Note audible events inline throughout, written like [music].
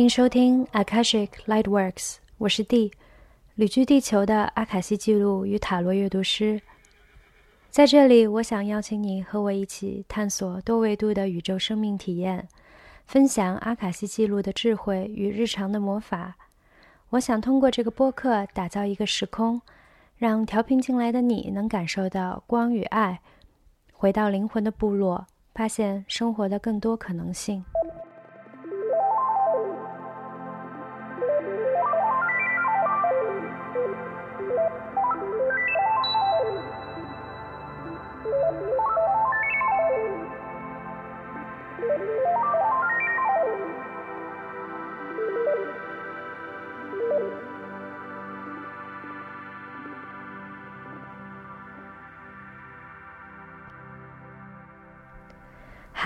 欢迎收听 Akashic Lightworks，我是 D，旅居地球的阿卡西记录与塔罗阅读师。在这里，我想邀请你和我一起探索多维度的宇宙生命体验，分享阿卡西记录的智慧与日常的魔法。我想通过这个播客打造一个时空，让调频进来的你能感受到光与爱，回到灵魂的部落，发现生活的更多可能性。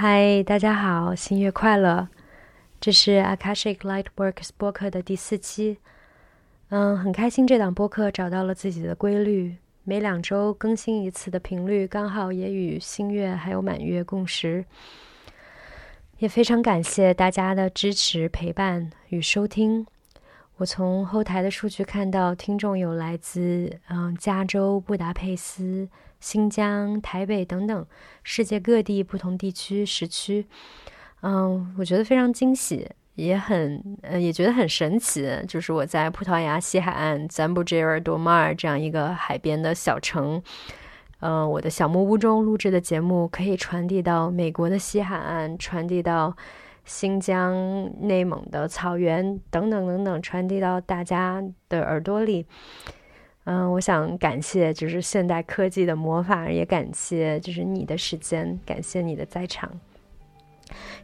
嗨，大家好，新月快乐！这是 Akashic Lightworks 播客的第四期。嗯，很开心这档播客找到了自己的规律，每两周更新一次的频率，刚好也与新月还有满月共识。也非常感谢大家的支持、陪伴与收听。我从后台的数据看到，听众有来自嗯加州、布达佩斯。新疆、台北等等世界各地不同地区时区，嗯，我觉得非常惊喜，也很呃，也觉得很神奇。就是我在葡萄牙西海岸赞布吉尔多马尔这样一个海边的小城，嗯，我的小木屋中录制的节目可以传递到美国的西海岸，传递到新疆、内蒙的草原等等等等，传递到大家的耳朵里。嗯，我想感谢就是现代科技的魔法，也感谢就是你的时间，感谢你的在场。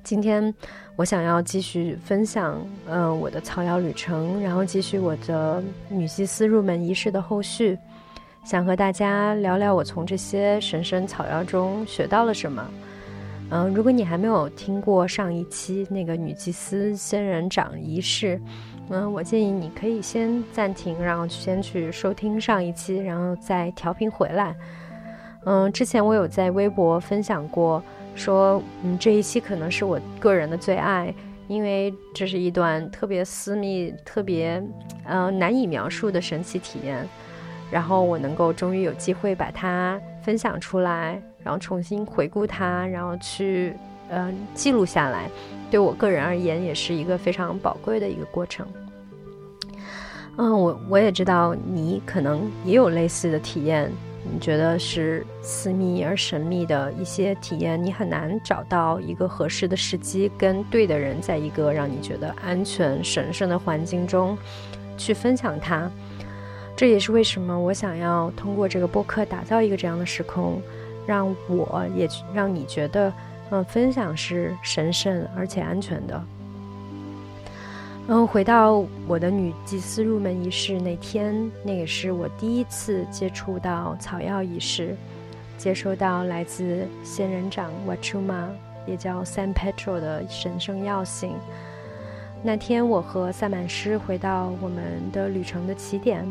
今天我想要继续分享，嗯，我的草药旅程，然后继续我的女祭司入门仪式的后续，想和大家聊聊我从这些神圣草药中学到了什么。嗯，如果你还没有听过上一期那个女祭司仙人掌仪式。嗯，我建议你可以先暂停，然后先去收听上一期，然后再调频回来。嗯，之前我有在微博分享过，说嗯这一期可能是我个人的最爱，因为这是一段特别私密、特别呃难以描述的神奇体验。然后我能够终于有机会把它分享出来，然后重新回顾它，然后去呃记录下来，对我个人而言也是一个非常宝贵的一个过程。嗯，我我也知道你可能也有类似的体验，你觉得是私密而神秘的一些体验，你很难找到一个合适的时机跟对的人，在一个让你觉得安全、神圣的环境中去分享它。这也是为什么我想要通过这个播客打造一个这样的时空，让我也让你觉得，嗯，分享是神圣而且安全的。嗯，回到我的女祭司入门仪式那天，那也是我第一次接触到草药仪式，接收到来自仙人掌 Wachuma，也叫 San Pedro 的神圣药性。那天，我和萨满师回到我们的旅程的起点，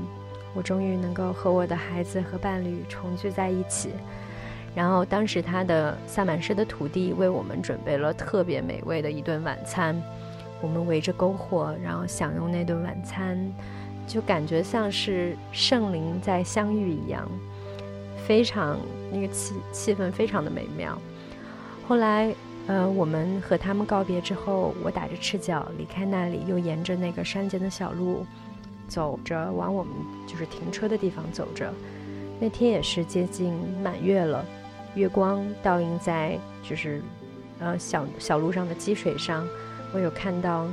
我终于能够和我的孩子和伴侣重聚在一起。然后，当时他的萨满师的徒弟为我们准备了特别美味的一顿晚餐。我们围着篝火，然后享用那顿晚餐，就感觉像是圣灵在相遇一样，非常那个气气氛非常的美妙。后来，呃，我们和他们告别之后，我打着赤脚离开那里，又沿着那个山间的小路走着，往我们就是停车的地方走着。那天也是接近满月了，月光倒映在就是呃小小路上的积水上。我有看到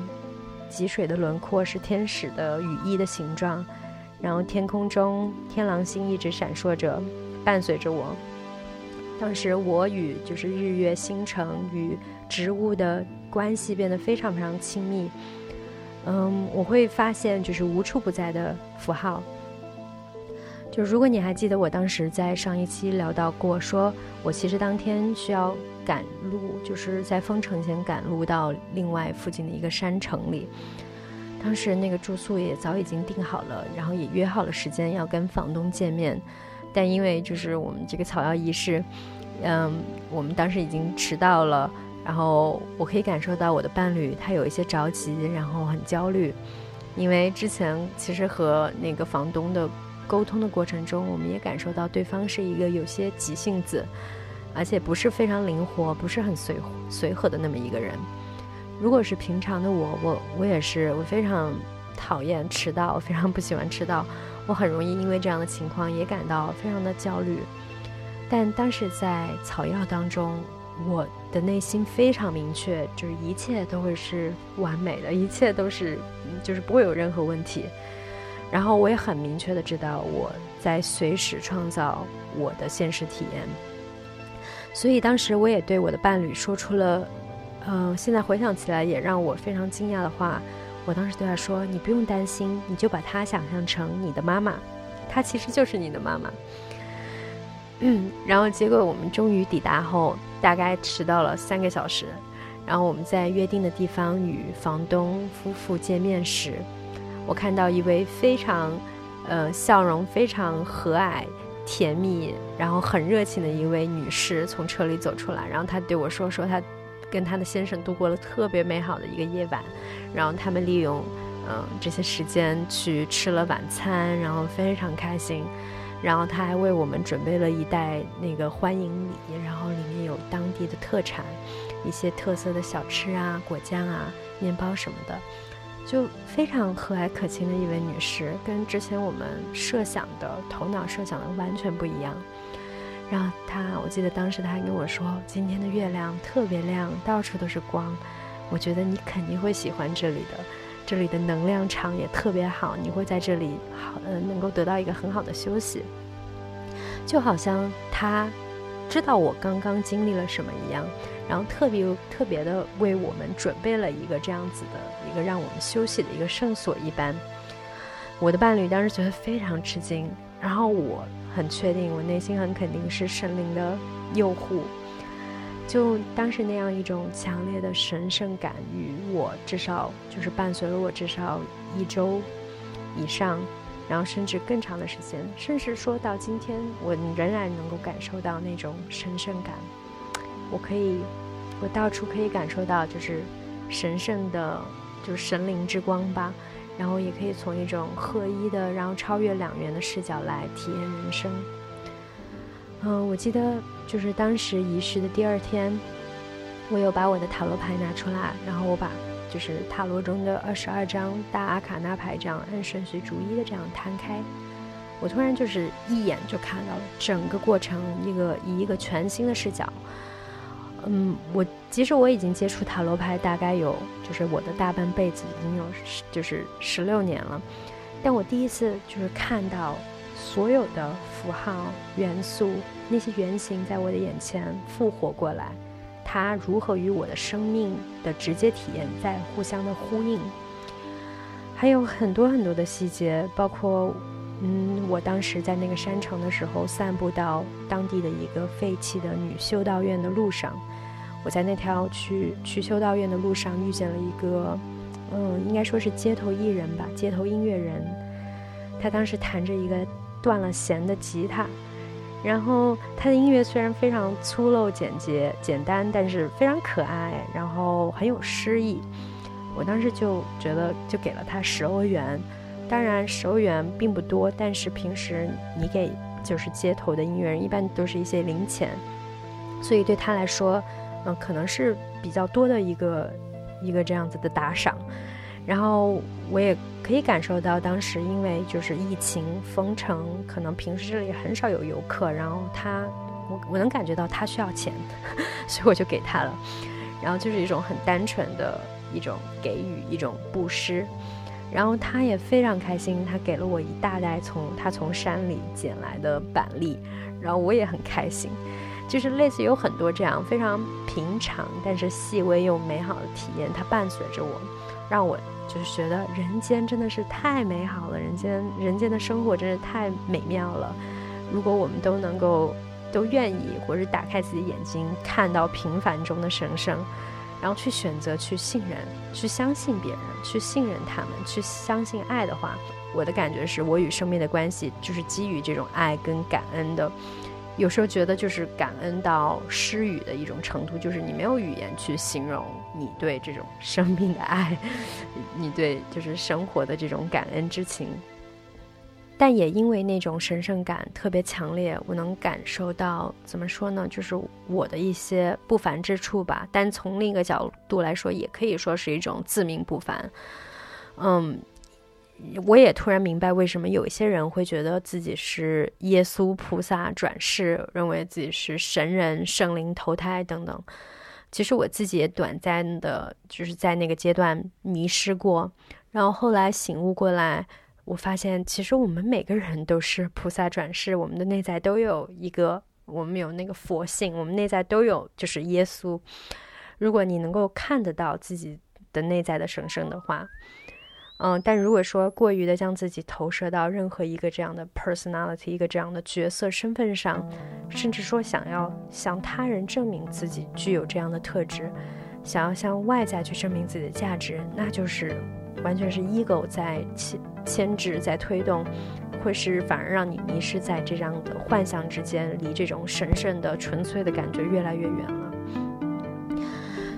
积水的轮廓是天使的羽翼的形状，然后天空中天狼星一直闪烁着，伴随着我。当时我与就是日月星辰与植物的关系变得非常非常亲密。嗯，我会发现就是无处不在的符号。就如果你还记得我当时在上一期聊到过，说我其实当天需要。赶路就是在封城前赶路到另外附近的一个山城里，当时那个住宿也早已经订好了，然后也约好了时间要跟房东见面，但因为就是我们这个草药仪式，嗯，我们当时已经迟到了，然后我可以感受到我的伴侣他有一些着急，然后很焦虑，因为之前其实和那个房东的沟通的过程中，我们也感受到对方是一个有些急性子，而且不是非常灵活，不是很随随和的那么一个人。如果是平常的我，我我也是，我非常讨厌迟到，非常不喜欢迟到，我很容易因为这样的情况也感到非常的焦虑。但当时在草药当中。我的内心非常明确，就是一切都会是完美的，一切都是，就是不会有任何问题。然后我也很明确的知道，我在随时创造我的现实体验。所以当时我也对我的伴侣说出了，嗯，现在回想起来也让我非常惊讶的话。我当时对他说：“你不用担心，你就把他想象成你的妈妈，她其实就是你的妈妈。”嗯，然后结果我们终于抵达后，大概迟到了三个小时。然后我们在约定的地方与房东夫妇见面时，我看到一位非常，呃，笑容非常和蔼、甜蜜，然后很热情的一位女士从车里走出来。然后她对我说：“说她跟她的先生度过了特别美好的一个夜晚，然后他们利用嗯这些时间去吃了晚餐，然后非常开心。”然后他还为我们准备了一袋那个欢迎礼，然后里面有当地的特产，一些特色的小吃啊、果酱啊、面包什么的，就非常和蔼可亲的一位女士，跟之前我们设想的、头脑设想的完全不一样。然后她，我记得当时她还跟我说：“今天的月亮特别亮，到处都是光，我觉得你肯定会喜欢这里的。”这里的能量场也特别好，你会在这里好，呃，能够得到一个很好的休息，就好像她知道我刚刚经历了什么一样，然后特别特别的为我们准备了一个这样子的一个让我们休息的一个圣所一般。我的伴侣当时觉得非常吃惊，然后我很确定，我内心很肯定是神灵的诱护。就当时那样一种强烈的神圣感，与我至少就是伴随了我至少一周以上，然后甚至更长的时间，甚至说到今天，我仍然能够感受到那种神圣感。我可以，我到处可以感受到，就是神圣的，就是神灵之光吧。然后也可以从一种合一的，然后超越两元的视角来体验人生。嗯，我记得就是当时仪式的第二天，我有把我的塔罗牌拿出来，然后我把就是塔罗中的二十二张大阿卡那牌这样按顺序逐一的这样摊开，我突然就是一眼就看到了整个过程，一个以一个全新的视角。嗯，我其实我已经接触塔罗牌大概有就是我的大半辈子已经有就是十六年了，但我第一次就是看到。所有的符号、元素，那些原型在我的眼前复活过来，它如何与我的生命的直接体验在互相的呼应？还有很多很多的细节，包括，嗯，我当时在那个山城的时候，散步到当地的一个废弃的女修道院的路上，我在那条去去修道院的路上遇见了一个，嗯，应该说是街头艺人吧，街头音乐人，他当时弹着一个。断了弦的吉他，然后他的音乐虽然非常粗陋、简洁、简单，但是非常可爱，然后很有诗意。我当时就觉得，就给了他十欧元。当然，十欧元并不多，但是平时你给就是街头的音乐人，一般都是一些零钱，所以对他来说，嗯，可能是比较多的一个一个这样子的打赏。然后我也可以感受到，当时因为就是疫情封城，可能平时这里很少有游客。然后他，我我能感觉到他需要钱，[laughs] 所以我就给他了。然后就是一种很单纯的一种给予，一种布施。然后他也非常开心，他给了我一大袋从他从山里捡来的板栗。然后我也很开心，就是类似有很多这样非常平常但是细微又美好的体验，它伴随着我，让我。就是觉得人间真的是太美好了，人间人间的生活真是太美妙了。如果我们都能够都愿意，或者打开自己眼睛，看到平凡中的神圣，然后去选择去信任、去相信别人、去信任他们、去相信爱的话，我的感觉是我与生命的关系就是基于这种爱跟感恩的。有时候觉得就是感恩到失语的一种程度，就是你没有语言去形容你对这种生命的爱，你对就是生活的这种感恩之情。但也因为那种神圣感特别强烈，我能感受到怎么说呢？就是我的一些不凡之处吧。但从另一个角度来说，也可以说是一种自命不凡。嗯。我也突然明白，为什么有一些人会觉得自己是耶稣菩萨转世，认为自己是神人、圣灵投胎等等。其实我自己也短暂的，就是在那个阶段迷失过，然后后来醒悟过来，我发现其实我们每个人都是菩萨转世，我们的内在都有一个，我们有那个佛性，我们内在都有就是耶稣。如果你能够看得到自己的内在的神圣的话。嗯，但如果说过于的将自己投射到任何一个这样的 personality，一个这样的角色身份上，甚至说想要向他人证明自己具有这样的特质，想要向外在去证明自己的价值，那就是完全是 ego 在牵牵制，在推动，会是反而让你迷失在这样的幻想之间，离这种神圣的纯粹的感觉越来越远了。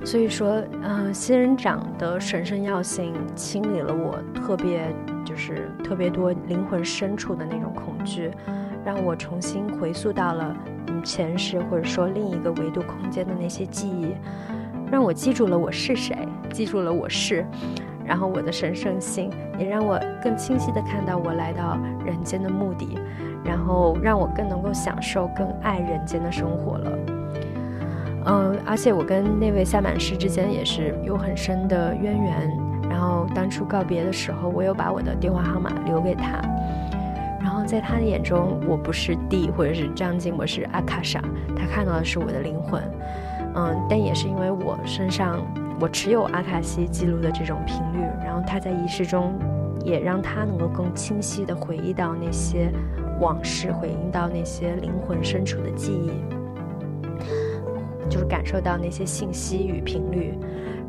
所以说，嗯，仙人掌的神圣药性清理了我特别就是特别多灵魂深处的那种恐惧，让我重新回溯到了嗯前世或者说另一个维度空间的那些记忆，让我记住了我是谁，记住了我是，然后我的神圣性也让我更清晰的看到我来到人间的目的，然后让我更能够享受、更爱人间的生活了。嗯，而且我跟那位萨满师之间也是有很深的渊源。然后当初告别的时候，我有把我的电话号码留给他。然后在他的眼中，我不是 D 或者是张静，我是阿卡莎。他看到的是我的灵魂。嗯，但也是因为我身上我持有阿卡西记录的这种频率，然后他在仪式中也让他能够更清晰地回忆到那些往事，回忆到那些灵魂深处的记忆。就是感受到那些信息与频率，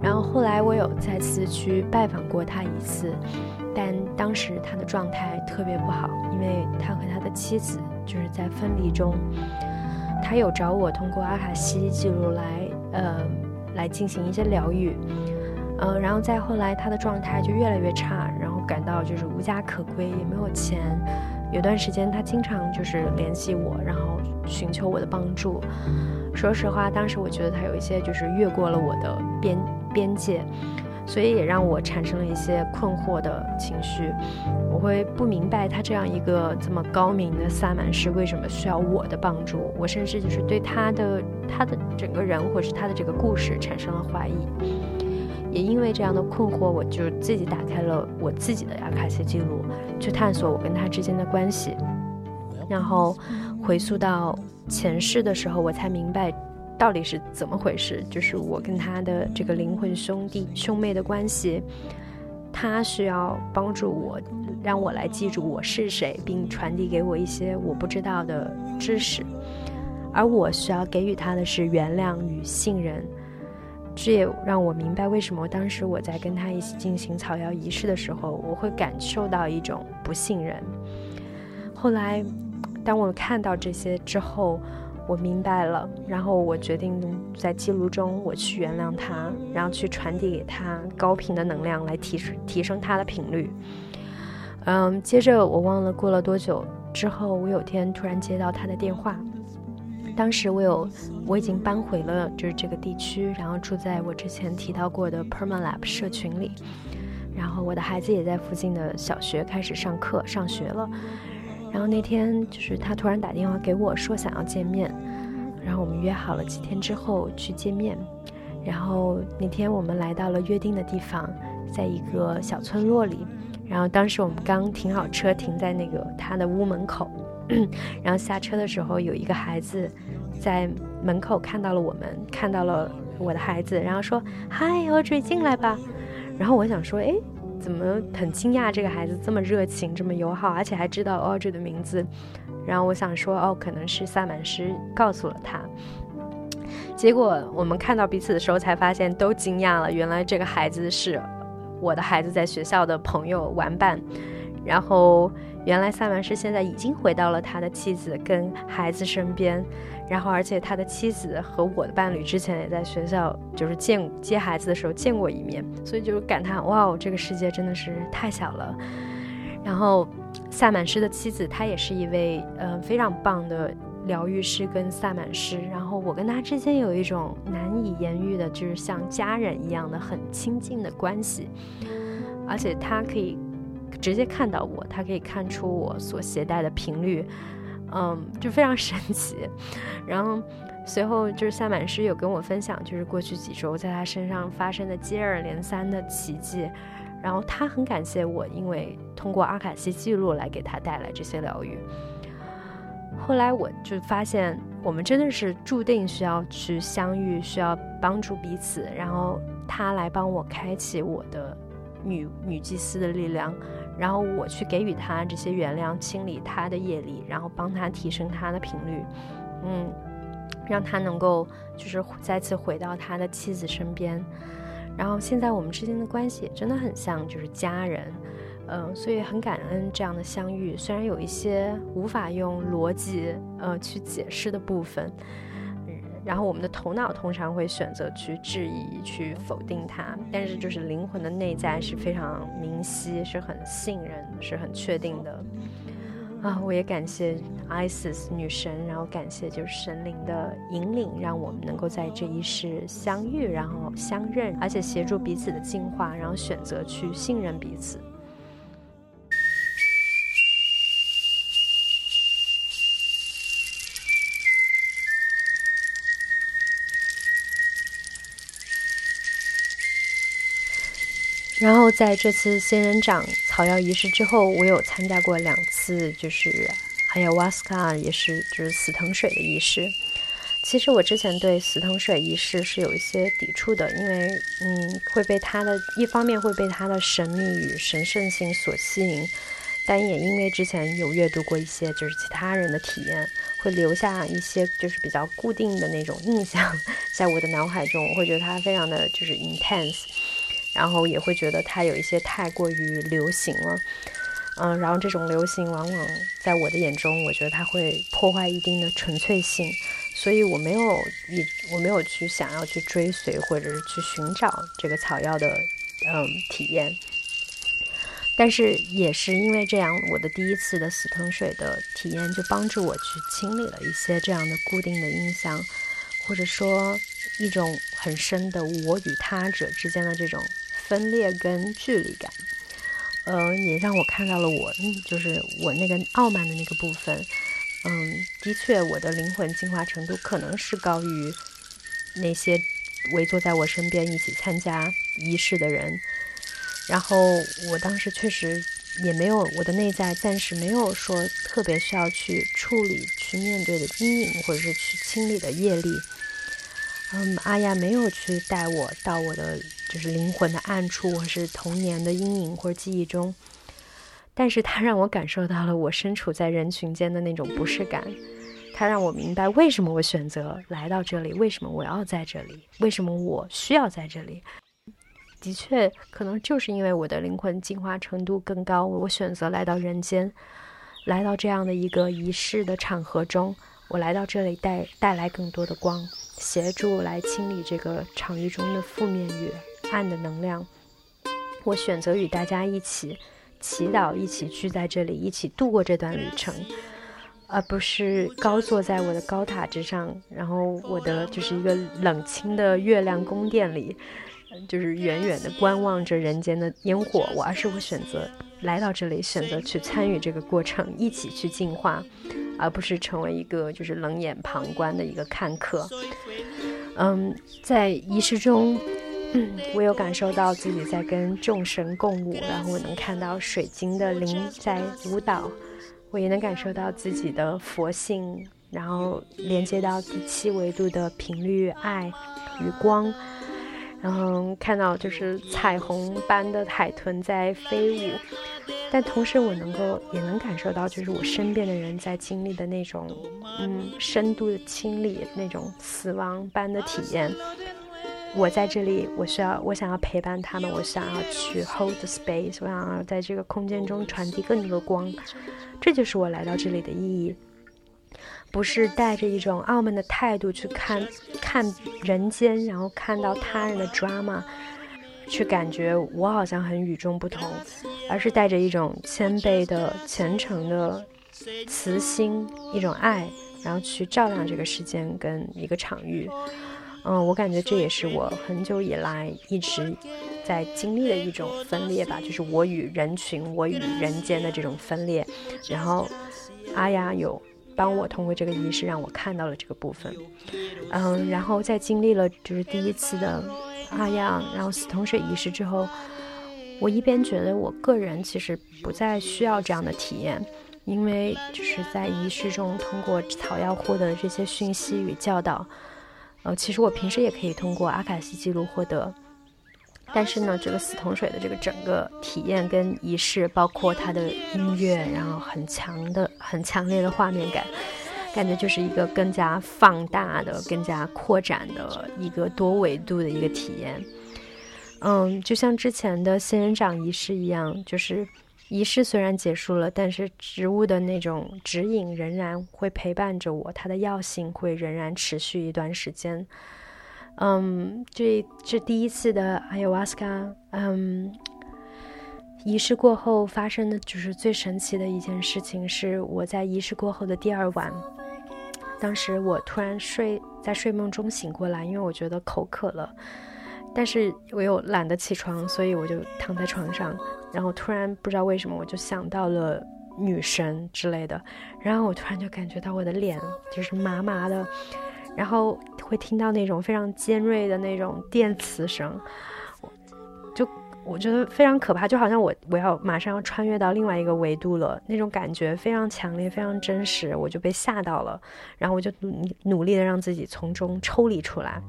然后后来我有再次去拜访过他一次，但当时他的状态特别不好，因为他和他的妻子就是在分离中。他有找我通过阿卡西记录来，呃，来进行一些疗愈，呃，然后再后来他的状态就越来越差，然后感到就是无家可归，也没有钱。有段时间他经常就是联系我，然后寻求我的帮助。说实话，当时我觉得他有一些就是越过了我的边边界，所以也让我产生了一些困惑的情绪。我会不明白他这样一个这么高明的萨满师为什么需要我的帮助。我甚至就是对他的他的整个人或是他的这个故事产生了怀疑。也因为这样的困惑，我就自己打开了我自己的阿卡西记录，去探索我跟他之间的关系，然后回溯到。前世的时候，我才明白到底是怎么回事。就是我跟他的这个灵魂兄弟兄妹的关系，他需要帮助我，让我来记住我是谁，并传递给我一些我不知道的知识。而我需要给予他的是原谅与信任。这也让我明白为什么当时我在跟他一起进行草药仪式的时候，我会感受到一种不信任。后来。当我看到这些之后，我明白了，然后我决定在记录中我去原谅他，然后去传递给他高频的能量来提升提升他的频率。嗯，接着我忘了过了多久之后，我有天突然接到他的电话。当时我有我已经搬回了就是这个地区，然后住在我之前提到过的 Permalab 社群里，然后我的孩子也在附近的小学开始上课上学了。然后那天就是他突然打电话给我说想要见面，然后我们约好了几天之后去见面。然后那天我们来到了约定的地方，在一个小村落里。然后当时我们刚停好车，停在那个他的屋门口。[coughs] 然后下车的时候，有一个孩子在门口看到了我们，看到了我的孩子，然后说：“嗨，Audrey，进来吧。”然后我想说：“哎。”怎么很惊讶？这个孩子这么热情，这么友好，而且还知道 Audrey 的名字。然后我想说，哦，可能是萨满师告诉了他。结果我们看到彼此的时候，才发现都惊讶了。原来这个孩子是我的孩子在学校的朋友玩伴。然后原来萨满师现在已经回到了他的妻子跟孩子身边，然后而且他的妻子和我的伴侣之前也在学校就是见接孩子的时候见过一面，所以就是感叹哇，这个世界真的是太小了。然后萨满师的妻子她也是一位呃非常棒的疗愈师跟萨满师，然后我跟他之间有一种难以言喻的，就是像家人一样的很亲近的关系，而且他可以。直接看到我，他可以看出我所携带的频率，嗯，就非常神奇。然后随后就是萨满师有跟我分享，就是过去几周在他身上发生的接二连三的奇迹。然后他很感谢我，因为通过阿卡西记录来给他带来这些疗愈。后来我就发现，我们真的是注定需要去相遇，需要帮助彼此。然后他来帮我开启我的女女祭司的力量。然后我去给予他这些原谅，清理他的业力，然后帮他提升他的频率，嗯，让他能够就是再次回到他的妻子身边。然后现在我们之间的关系也真的很像就是家人，嗯，所以很感恩这样的相遇，虽然有一些无法用逻辑呃去解释的部分。然后我们的头脑通常会选择去质疑、去否定它，但是就是灵魂的内在是非常明晰，是很信任、是很确定的。啊，我也感谢 Isis 女神，然后感谢就是神灵的引领，让我们能够在这一世相遇，然后相认，而且协助彼此的进化，然后选择去信任彼此。然后在这次仙人掌草药仪式之后，我有参加过两次，就是还有瓦斯卡，也是就是死藤水的仪式。其实我之前对死藤水仪式是有一些抵触的，因为嗯会被它的一方面会被它的神秘与神圣性所吸引，但也因为之前有阅读过一些就是其他人的体验，会留下一些就是比较固定的那种印象 [laughs] 在我的脑海中，我会觉得它非常的就是 intense。然后也会觉得它有一些太过于流行了，嗯，然后这种流行往往在我的眼中，我觉得它会破坏一定的纯粹性，所以我没有一我没有去想要去追随或者是去寻找这个草药的嗯体验，但是也是因为这样，我的第一次的死藤水的体验就帮助我去清理了一些这样的固定的印象，或者说一种很深的我与他者之间的这种。分裂跟距离感，呃，也让我看到了我，就是我那个傲慢的那个部分。嗯，的确，我的灵魂进化程度可能是高于那些围坐在我身边一起参加仪式的人。然后，我当时确实也没有我的内在暂时没有说特别需要去处理、去面对的阴影，或者是去清理的业力。嗯，阿亚没有去带我到我的。就是灵魂的暗处，或是童年的阴影或者记忆中，但是它让我感受到了我身处在人群间的那种不适感，它让我明白为什么我选择来到这里，为什么我要在这里，为什么我需要在这里。的确，可能就是因为我的灵魂进化程度更高，我选择来到人间，来到这样的一个仪式的场合中，我来到这里带带来更多的光，协助来清理这个场域中的负面与。暗的能量，我选择与大家一起祈祷，一起聚在这里，一起度过这段旅程，而不是高坐在我的高塔之上，然后我的就是一个冷清的月亮宫殿里，就是远远的观望着人间的烟火。我而是我选择来到这里，选择去参与这个过程，一起去进化，而不是成为一个就是冷眼旁观的一个看客。嗯，在仪式中。嗯，我有感受到自己在跟众神共舞，然后我能看到水晶的灵在舞蹈，我也能感受到自己的佛性，然后连接到第七维度的频率爱与光，然后看到就是彩虹般的海豚在飞舞，但同时我能够也能感受到就是我身边的人在经历的那种嗯深度的清理，那种死亡般的体验。我在这里，我需要，我想要陪伴他们，我想要去 hold the space，我想要在这个空间中传递更多的光，这就是我来到这里的意义。不是带着一种傲慢的态度去看看人间，然后看到他人的 drama，去感觉我好像很与众不同，而是带着一种谦卑的、虔诚的慈心，一种爱，然后去照亮这个时间跟一个场域。嗯，我感觉这也是我很久以来一直在经历的一种分裂吧，就是我与人群、我与人间的这种分裂。然后阿雅有。帮我通过这个仪式让我看到了这个部分，嗯，然后在经历了就是第一次的阿雅，然后死同水仪式之后，我一边觉得我个人其实不再需要这样的体验，因为就是在仪式中通过草药获得的这些讯息与教导，呃，其实我平时也可以通过阿卡西记录获得。但是呢，这个死桶水的这个整个体验跟仪式，包括它的音乐，然后很强的、很强烈的画面感，感觉就是一个更加放大的、更加扩展的一个多维度的一个体验。嗯，就像之前的仙人掌仪式一样，就是仪式虽然结束了，但是植物的那种指引仍然会陪伴着我，它的药性会仍然持续一段时间。嗯，这这第一次的阿尤瓦斯卡，嗯，仪式过后发生的就是最神奇的一件事情，是我在仪式过后的第二晚，当时我突然睡在睡梦中醒过来，因为我觉得口渴了，但是我又懒得起床，所以我就躺在床上，然后突然不知道为什么我就想到了女神之类的，然后我突然就感觉到我的脸就是麻麻的。然后会听到那种非常尖锐的那种电磁声，就我觉得非常可怕，就好像我我要马上要穿越到另外一个维度了，那种感觉非常强烈，非常真实，我就被吓到了，然后我就努努力的让自己从中抽离出来。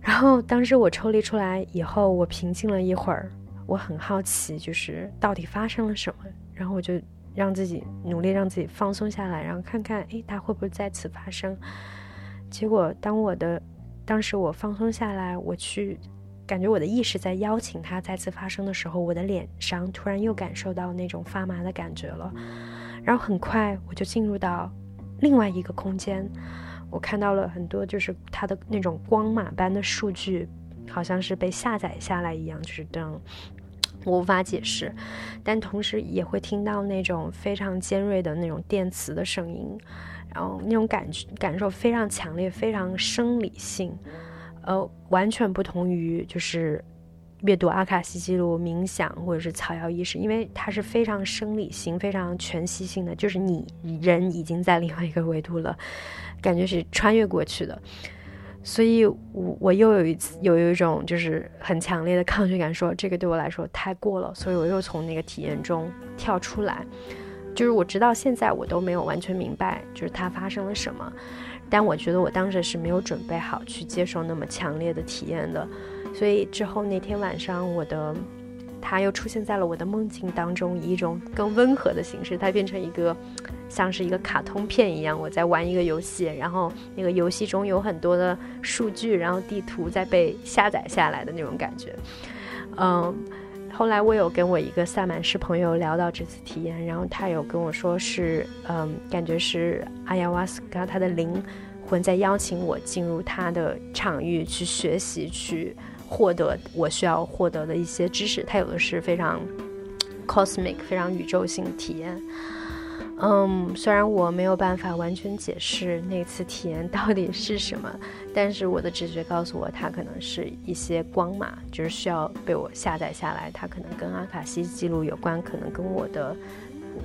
然后当时我抽离出来以后，我平静了一会儿，我很好奇，就是到底发生了什么，然后我就让自己努力让自己放松下来，然后看看，诶，它会不会再次发生。结果，当我的当时我放松下来，我去感觉我的意识在邀请它再次发生的时候，我的脸上突然又感受到那种发麻的感觉了。然后很快我就进入到另外一个空间，我看到了很多就是它的那种光码般的数据，好像是被下载下来一样，就是这样，我无法解释。但同时也会听到那种非常尖锐的那种电磁的声音。然后那种感觉感受非常强烈，非常生理性，呃，完全不同于就是阅读阿卡西记录、冥想或者是草药仪式，因为它是非常生理性、非常全息性的，就是你人已经在另外一个维度了，感觉是穿越过去的，所以我我又有一次有一种就是很强烈的抗拒感，说这个对我来说太过了，所以我又从那个体验中跳出来。就是我直到现在我都没有完全明白，就是它发生了什么，但我觉得我当时是没有准备好去接受那么强烈的体验的，所以之后那天晚上我的，它又出现在了我的梦境当中，以一种更温和的形式，它变成一个像是一个卡通片一样，我在玩一个游戏，然后那个游戏中有很多的数据，然后地图在被下载下来的那种感觉，嗯。后来我有跟我一个萨满师朋友聊到这次体验，然后他有跟我说是，嗯，感觉是阿亚瓦斯卡他的灵魂在邀请我进入他的场域去学习，去获得我需要获得的一些知识。它有的是非常 cosmic、非常宇宙性体验。嗯，虽然我没有办法完全解释那次体验到底是什么，但是我的直觉告诉我，它可能是一些光嘛，就是需要被我下载下来。它可能跟阿卡西记录有关，可能跟我的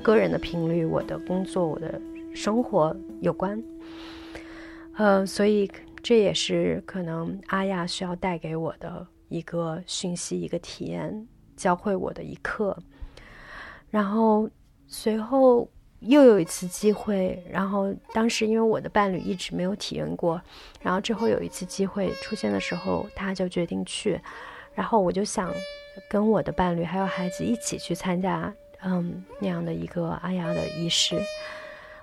个人的频率、我的工作、我的生活有关。呃，所以这也是可能阿亚需要带给我的一个讯息、一个体验，教会我的一课。然后随后。又有一次机会，然后当时因为我的伴侣一直没有体验过，然后之后有一次机会出现的时候，他就决定去，然后我就想跟我的伴侣还有孩子一起去参加，嗯，那样的一个阿雅的仪式。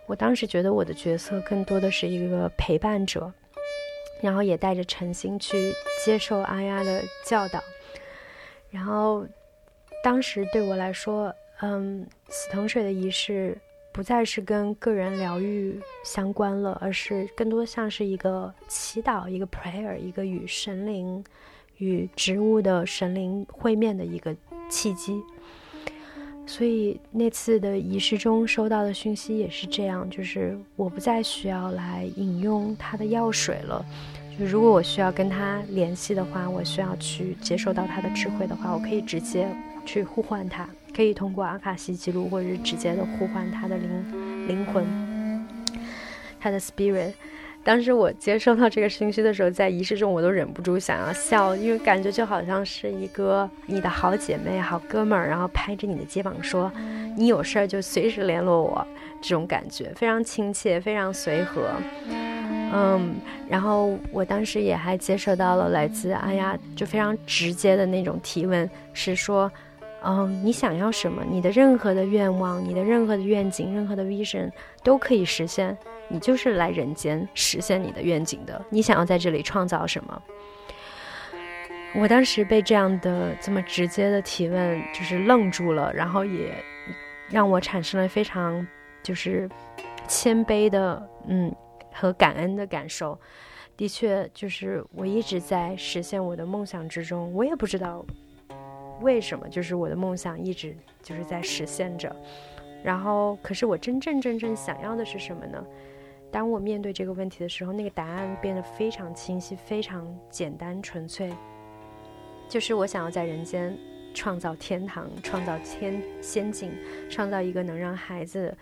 我当时觉得我的角色更多的是一个陪伴者，然后也带着诚心去接受阿丫的教导。然后当时对我来说，嗯，死藤水的仪式不再是跟个人疗愈相关了，而是更多像是一个祈祷、一个 prayer、一个与神灵、与植物的神灵会面的一个契机。所以那次的仪式中收到的讯息也是这样，就是我不再需要来饮用他的药水了。就如果我需要跟他联系的话，我需要去接受到他的智慧的话，我可以直接去呼唤他，可以通过阿卡西记录，或者是直接的呼唤他的灵灵魂，他的 spirit。当时我接收到这个信息的时候，在仪式中我都忍不住想要笑，因为感觉就好像是一个你的好姐妹、好哥们儿，然后拍着你的肩膀说：“你有事儿就随时联络我。”这种感觉非常亲切，非常随和。嗯，然后我当时也还接收到了来自阿呀，就非常直接的那种提问，是说：“嗯，你想要什么？你的任何的愿望，你的任何的愿景，任何的 vision 都可以实现。”你就是来人间实现你的愿景的。你想要在这里创造什么？我当时被这样的这么直接的提问就是愣住了，然后也让我产生了非常就是谦卑的嗯和感恩的感受。的确，就是我一直在实现我的梦想之中，我也不知道为什么，就是我的梦想一直就是在实现着。然后，可是我真正真正想要的是什么呢？当我面对这个问题的时候，那个答案变得非常清晰、非常简单、纯粹，就是我想要在人间创造天堂，创造天仙境，创造一个能让孩子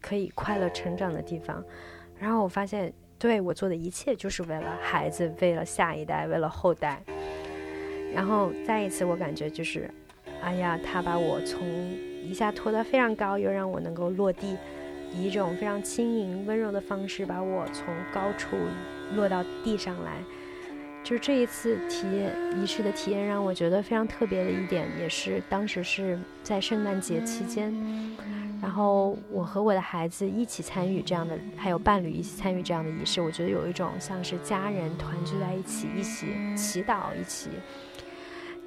可以快乐成长的地方。然后我发现，对我做的一切就是为了孩子，为了下一代，为了后代。然后再一次，我感觉就是，哎呀，他把我从一下拖得非常高，又让我能够落地。以一种非常轻盈、温柔的方式把我从高处落到地上来，就是这一次体验仪式的体验让我觉得非常特别的一点，也是当时是在圣诞节期间，然后我和我的孩子一起参与这样的，还有伴侣一起参与这样的仪式，我觉得有一种像是家人团聚在一起，一起祈祷，一起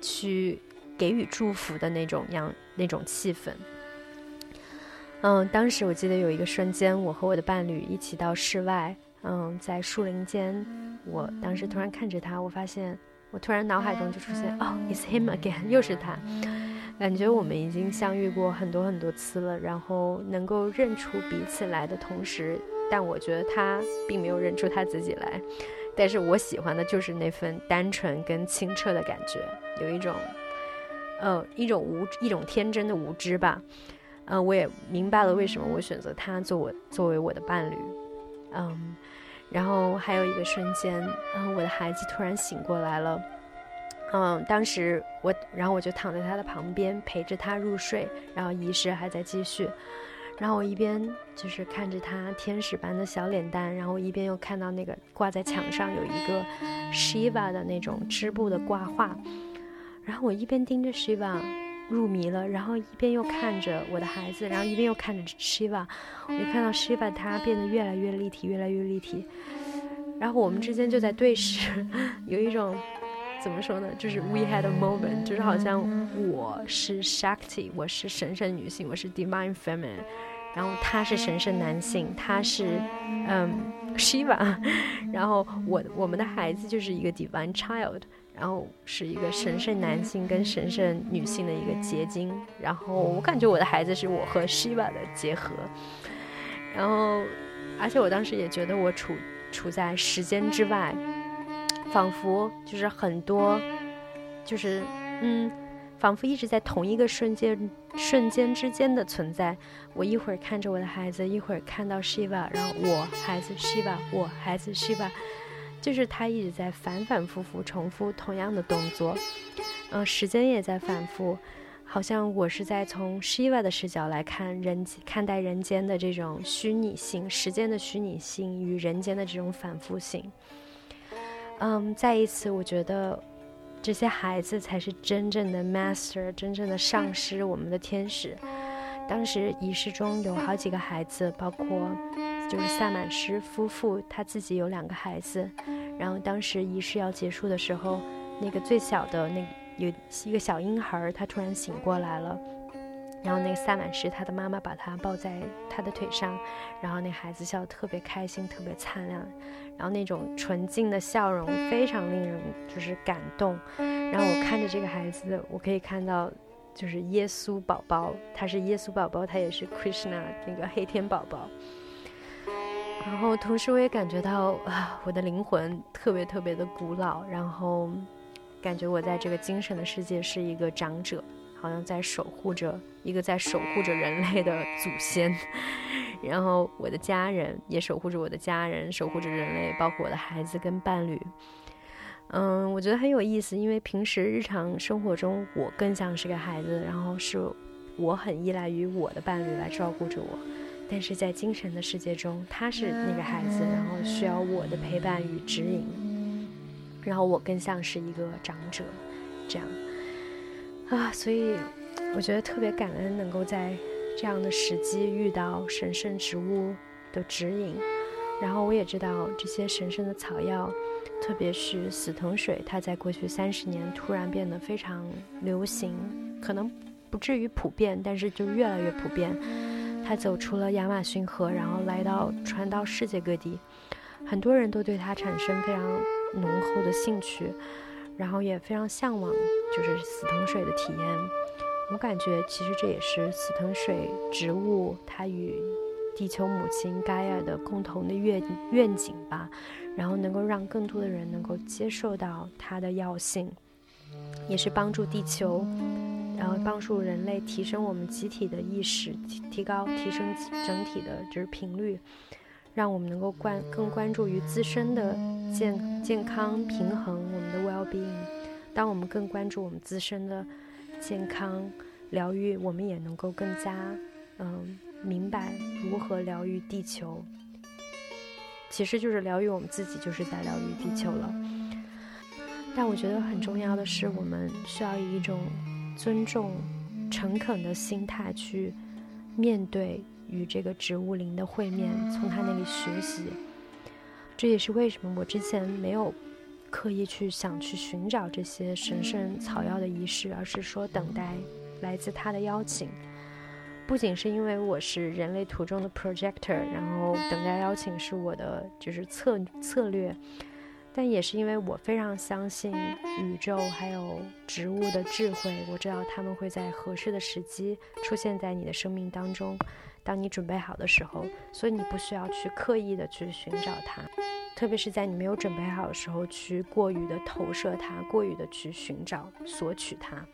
去给予祝福的那种样那种气氛。嗯，当时我记得有一个瞬间，我和我的伴侣一起到室外，嗯，在树林间，我当时突然看着他，我发现我突然脑海中就出现，哦，It's him again，又是他，感觉我们已经相遇过很多很多次了，然后能够认出彼此来的同时，但我觉得他并没有认出他自己来，但是我喜欢的就是那份单纯跟清澈的感觉，有一种，呃，一种无一种天真的无知吧。嗯，我也明白了为什么我选择他做我作为我的伴侣，嗯，然后还有一个瞬间，然后我的孩子突然醒过来了，嗯，当时我，然后我就躺在他的旁边陪着他入睡，然后仪式还在继续，然后我一边就是看着他天使般的小脸蛋，然后一边又看到那个挂在墙上有一个 Shiva 的那种织布的挂画，然后我一边盯着 Shiva。入迷了，然后一边又看着我的孩子，然后一边又看着 Shiva，我就看到 Shiva 他变得越来越立体，越来越立体。然后我们之间就在对视，[laughs] 有一种怎么说呢？就是 we had a moment，就是好像我是 Shakti，我是神圣女性，我是 divine feminine，然后他是神圣男性，他是嗯 Shiva，[laughs] 然后我我们的孩子就是一个 divine child。然后是一个神圣男性跟神圣女性的一个结晶，然后我感觉我的孩子是我和 Shiva 的结合，然后而且我当时也觉得我处处在时间之外，仿佛就是很多，就是嗯，仿佛一直在同一个瞬间瞬间之间的存在。我一会儿看着我的孩子，一会儿看到 Shiva，然后我孩子 Shiva，我孩子 Shiva。就是他一直在反反复复重复同样的动作，嗯，时间也在反复，好像我是在从 Shiva 的视角来看人看待人间的这种虚拟性，时间的虚拟性与人间的这种反复性。嗯，再一次，我觉得这些孩子才是真正的 master，真正的上师，我们的天使。当时仪式中有好几个孩子，包括。就是萨满师夫妇，他自己有两个孩子，然后当时仪式要结束的时候，那个最小的那有一个小婴孩，他突然醒过来了。然后那个萨满师，他的妈妈把他抱在他的腿上，然后那孩子笑得特别开心，特别灿烂，然后那种纯净的笑容非常令人就是感动。然后我看着这个孩子，我可以看到就是耶稣宝宝，他是耶稣宝宝，他也是 Krishna 那个黑天宝宝。然后同时我也感觉到啊，我的灵魂特别特别的古老，然后感觉我在这个精神的世界是一个长者。好像在守护着一个在守护着人类的祖先，[laughs] 然后我的家人也守护着我的家人，守护着人类，包括我的孩子跟伴侣。嗯，我觉得很有意思，因为平时日常生活中我更像是个孩子，然后是我很依赖于我的伴侣来照顾着我，但是在精神的世界中，他是那个孩子，然后需要我的陪伴与指引，然后我更像是一个长者，这样。啊，所以我觉得特别感恩，能够在这样的时机遇到神圣植物的指引。然后我也知道这些神圣的草药，特别是死藤水，它在过去三十年突然变得非常流行，可能不至于普遍，但是就越来越普遍。它走出了亚马逊河，然后来到传到世界各地，很多人都对它产生非常浓厚的兴趣。然后也非常向往，就是死藤水的体验。我感觉其实这也是死藤水植物它与地球母亲盖亚的共同的愿愿景吧。然后能够让更多的人能够接受到它的药性，也是帮助地球，然后帮助人类提升我们集体的意识，提提高提升整体的就是频率。让我们能够关更关注于自身的健健康平衡，我们的 well being。当我们更关注我们自身的健康疗愈，我们也能够更加嗯明白如何疗愈地球。其实就是疗愈我们自己，就是在疗愈地球了。但我觉得很重要的是，我们需要以一种尊重、诚恳的心态去面对。与这个植物灵的会面，从他那里学习，这也是为什么我之前没有刻意去想去寻找这些神圣草药的仪式，而是说等待来自他的邀请。不仅是因为我是人类途中的 projector，然后等待邀请是我的就是策策略，但也是因为我非常相信宇宙还有植物的智慧，我知道他们会在合适的时机出现在你的生命当中。当你准备好的时候，所以你不需要去刻意的去寻找它，特别是在你没有准备好的时候，去过于的投射它，过于的去寻找索取它。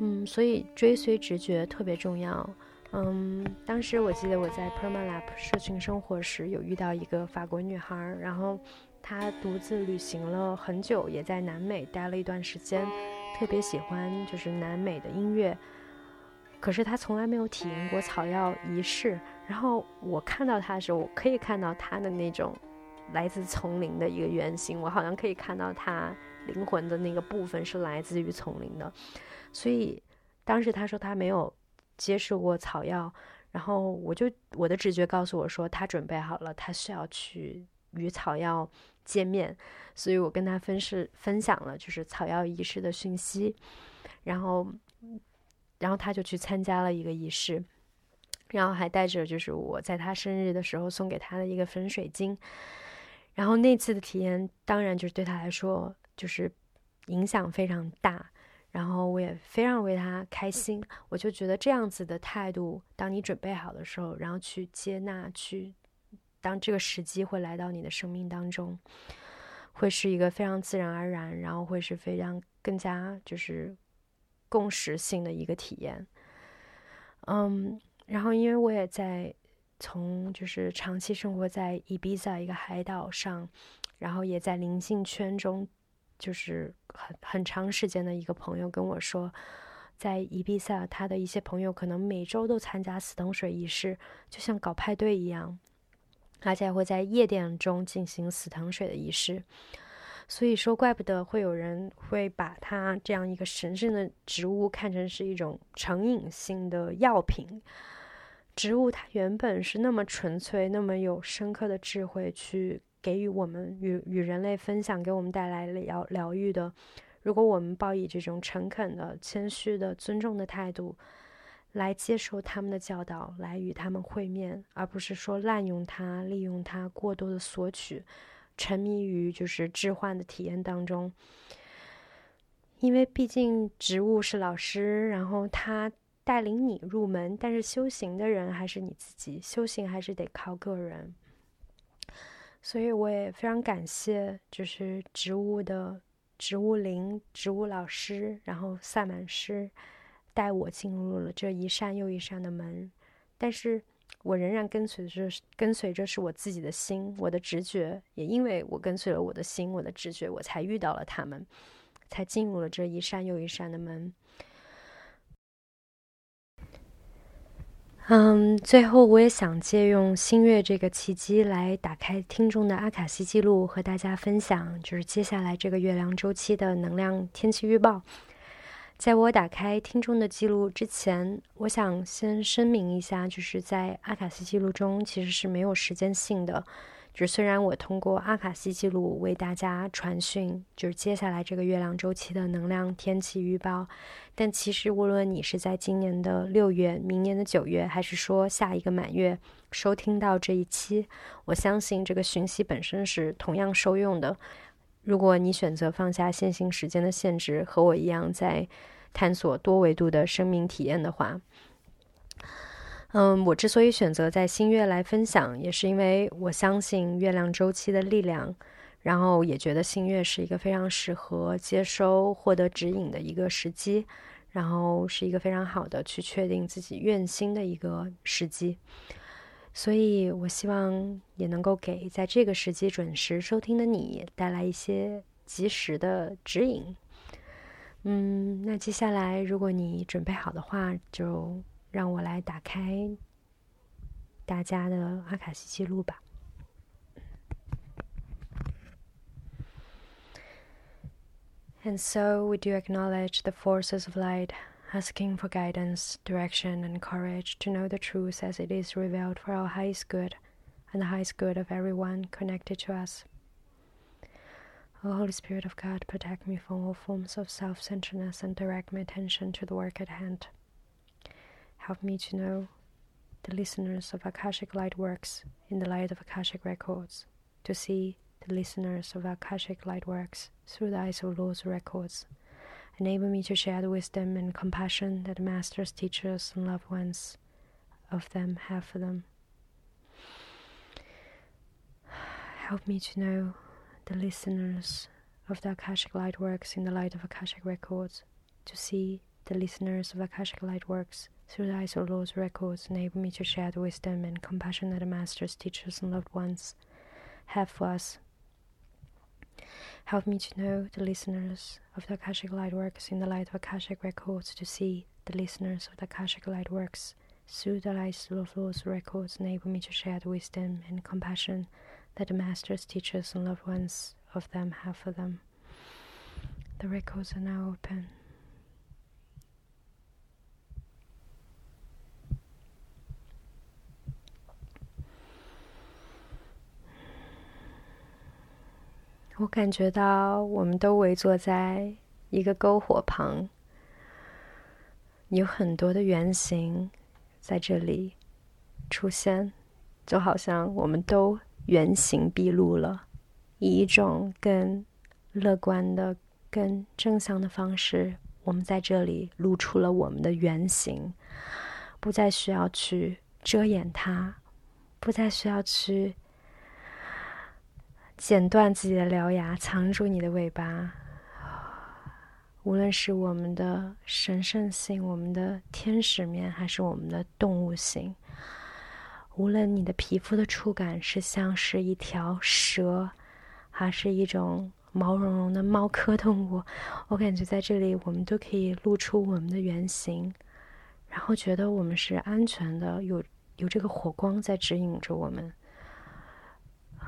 嗯，所以追随直觉特别重要。嗯，当时我记得我在 Permalab 社群生活时，有遇到一个法国女孩，然后他独自旅行了很久，也在南美待了一段时间，特别喜欢就是南美的音乐。可是他从来没有体验过草药仪式，然后我看到他的时候，我可以看到他的那种来自丛林的一个原型，我好像可以看到他灵魂的那个部分是来自于丛林的，所以当时他说他没有接受过草药，然后我就我的直觉告诉我说他准备好了，他需要去与草药见面，所以我跟他分是分享了就是草药仪式的讯息，然后。然后他就去参加了一个仪式，然后还带着就是我在他生日的时候送给他的一个粉水晶，然后那次的体验当然就是对他来说就是影响非常大，然后我也非常为他开心。我就觉得这样子的态度，当你准备好的时候，然后去接纳，去当这个时机会来到你的生命当中，会是一个非常自然而然，然后会是非常更加就是。共识性的一个体验，嗯，然后因为我也在从就是长期生活在伊比萨一个海岛上，然后也在灵性圈中，就是很很长时间的一个朋友跟我说，在伊比萨他的一些朋友可能每周都参加死藤水仪式，就像搞派对一样，而且会在夜店中进行死藤水的仪式。所以说，怪不得会有人会把它这样一个神圣的植物看成是一种成瘾性的药品。植物它原本是那么纯粹、那么有深刻的智慧，去给予我们与与人类分享，给我们带来了疗疗愈的。如果我们抱以这种诚恳的、谦虚的、尊重的态度来接受他们的教导，来与他们会面，而不是说滥用它、利用它、过多的索取、沉迷于就是置换的体验当中。因为毕竟植物是老师，然后他带领你入门，但是修行的人还是你自己，修行还是得靠个人。所以我也非常感谢，就是植物的植物灵、植物老师，然后萨满师带我进入了这一扇又一扇的门。但是我仍然跟随着，跟随着是我自己的心，我的直觉。也因为我跟随了我的心，我的直觉，我才遇到了他们。才进入了这一扇又一扇的门。嗯，最后我也想借用新月这个契机来打开听众的阿卡西记录，和大家分享，就是接下来这个月亮周期的能量天气预报。在我打开听众的记录之前，我想先声明一下，就是在阿卡西记录中其实是没有时间性的。就是虽然我通过阿卡西记录为大家传讯，就是接下来这个月亮周期的能量天气预报，但其实无论你是在今年的六月、明年的九月，还是说下一个满月收听到这一期，我相信这个讯息本身是同样受用的。如果你选择放下线性时间的限制，和我一样在探索多维度的生命体验的话。嗯，我之所以选择在新月来分享，也是因为我相信月亮周期的力量，然后也觉得新月是一个非常适合接收、获得指引的一个时机，然后是一个非常好的去确定自己愿心的一个时机。所以我希望也能够给在这个时机准时收听的你带来一些及时的指引。嗯，那接下来如果你准备好的话，就。让我来打开大家的阿卡西记录吧。And so we do acknowledge the forces of light, asking for guidance, direction, and courage to know the truth as it is revealed for our highest good and the highest good of everyone connected to us. O Holy Spirit of God, protect me from all forms of self centeredness and direct my attention to the work at hand. Help me to know the listeners of Akashic Light Works in the light of Akashic Records, to see the listeners of Akashic Light Works through the eyes of Lord's records. Enable me to share the wisdom and compassion that masters, teachers, and loved ones of them have for them. [sighs] Help me to know the listeners of the Akashic Light Works in the light of Akashic Records, to see the listeners of Akashic Light Works through the eyes of Lord's records, enable me to share the wisdom and compassion that the masters, teachers, and loved ones have for us. Help me to know the listeners of the Akashic Light Works in the light of Akashic records, to see the listeners of the Akashic Light Works through the eyes of Lord's records, enable me to share the wisdom and compassion that the masters, teachers, and loved ones of them have for them. The records are now open. 我感觉到，我们都围坐在一个篝火旁，有很多的原型在这里出现，就好像我们都原形毕露了，以一种更乐观的、更正向的方式，我们在这里露出了我们的原型，不再需要去遮掩它，不再需要去。剪断自己的獠牙，藏住你的尾巴。无论是我们的神圣性、我们的天使面，还是我们的动物性，无论你的皮肤的触感是像是一条蛇，还是一种毛茸茸的猫科动物，我感觉在这里我们都可以露出我们的原型，然后觉得我们是安全的，有有这个火光在指引着我们。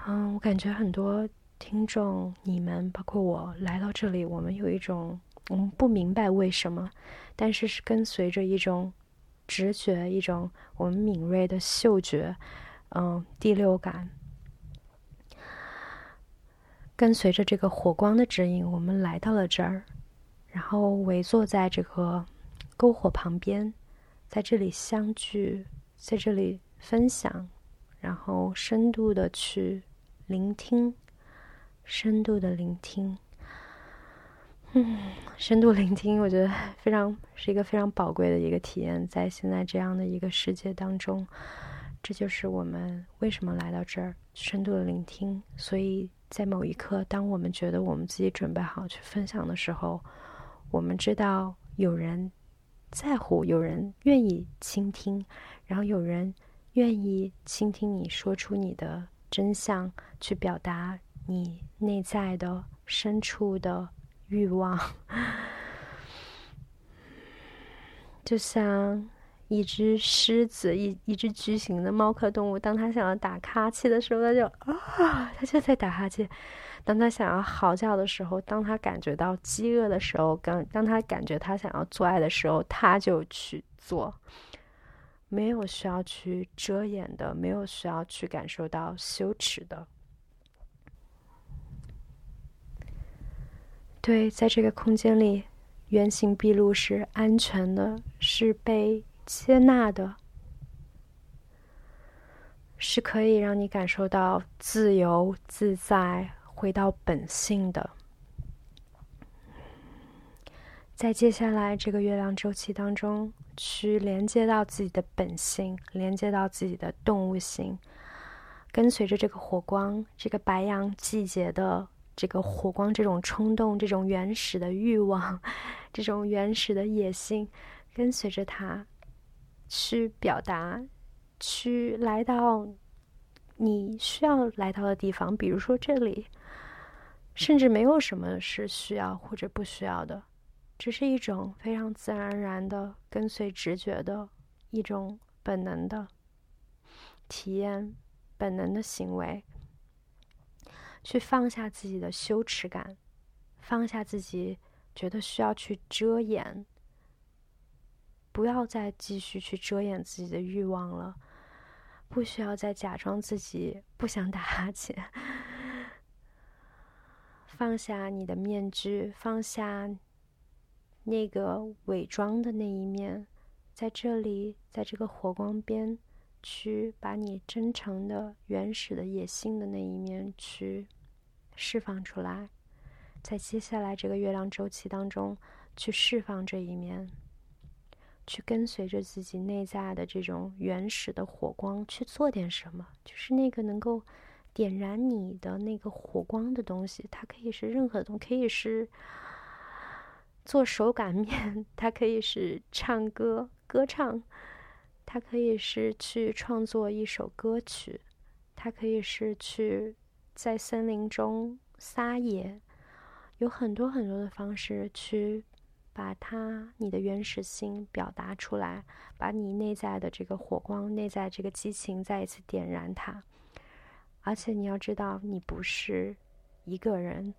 嗯，我感觉很多听众，你们包括我来到这里，我们有一种我们不明白为什么，但是是跟随着一种直觉，一种我们敏锐的嗅觉，嗯，第六感。跟随着这个火光的指引，我们来到了这儿，然后围坐在这个篝火旁边，在这里相聚，在这里分享，然后深度的去聆听，深度的聆听。嗯，深度聆听，我觉得非常是一个非常宝贵的一个体验，在现在这样的一个世界当中，这就是我们为什么来到这儿，深度的聆听。所以在某一刻，当我们觉得我们自己准备好去分享的时候，我们知道有人在乎，有人愿意倾听，然后有人愿意倾听你说出你的真相，去表达你内在的深处的。欲望，就像一只狮子，一一只巨型的猫科动物。当它想要打哈欠的时候，它就啊，它就在打哈欠；当它想要嚎叫的时候，当它感觉到饥饿的时候，刚当它感觉它想要做爱的时候，它就去做，没有需要去遮掩的，没有需要去感受到羞耻的。对，在这个空间里，原形毕露是安全的，是被接纳的，是可以让你感受到自由自在、回到本性的。在接下来这个月亮周期当中，去连接到自己的本性，连接到自己的动物性，跟随着这个火光，这个白羊季节的。这个火光，这种冲动，这种原始的欲望，[laughs] 这种原始的野心，跟随着它去表达，去来到你需要来到的地方。比如说这里，甚至没有什么是需要或者不需要的，这是一种非常自然而然的跟随直觉的一种本能的体验，本能的行为。去放下自己的羞耻感，放下自己觉得需要去遮掩，不要再继续去遮掩自己的欲望了，不需要再假装自己不想打哈欠，[laughs] 放下你的面具，放下那个伪装的那一面，在这里，在这个火光边。去把你真诚的、原始的野性的那一面去释放出来，在接下来这个月亮周期当中去释放这一面，去跟随着自己内在的这种原始的火光去做点什么，就是那个能够点燃你的那个火光的东西。它可以是任何东，可以是做手擀面，它可以是唱歌、歌唱。它可以是去创作一首歌曲，它可以是去在森林中撒野，有很多很多的方式去把它你的原始心表达出来，把你内在的这个火光、内在这个激情再一次点燃它。而且你要知道，你不是一个人，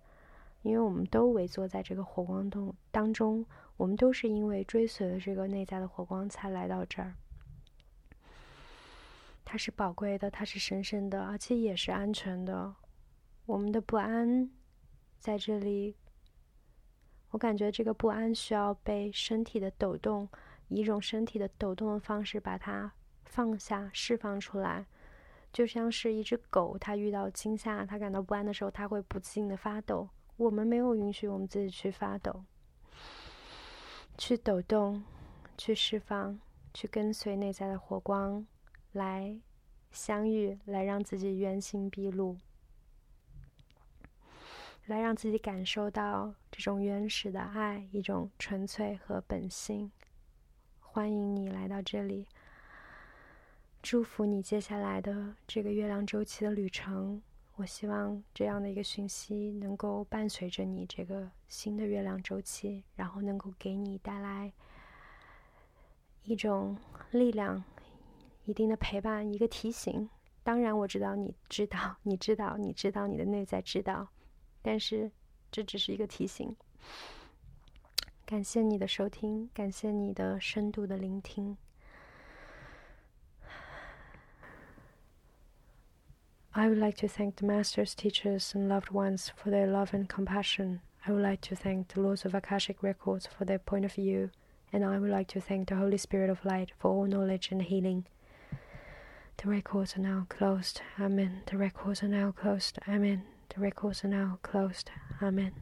因为我们都围坐在这个火光洞当中，我们都是因为追随了这个内在的火光才来到这儿。它是宝贵的，它是神圣的，而且也是安全的。我们的不安在这里，我感觉这个不安需要被身体的抖动，以一种身体的抖动的方式把它放下、释放出来，就像是一只狗，它遇到惊吓、它感到不安的时候，它会不自禁的发抖。我们没有允许我们自己去发抖，去抖动，去释放，去跟随内在的火光。来相遇，来让自己原形毕露，来让自己感受到这种原始的爱，一种纯粹和本性。欢迎你来到这里，祝福你接下来的这个月亮周期的旅程。我希望这样的一个讯息能够伴随着你这个新的月亮周期，然后能够给你带来一种力量。一定的陪伴，一个提醒。当然，我知道你知道，你知道，你知道，你的内在知道。但是，这只是一个提醒。感谢你的收听，感谢你的深度的聆听。I would like to thank the masters, teachers, and loved ones for their love and compassion. I would like to thank the Lords of Akashic Records for their point of view, and I would like to thank the Holy Spirit of Light for all knowledge and healing. The records are now closed. Amen. The records are now closed. Amen. The records are now closed. Amen.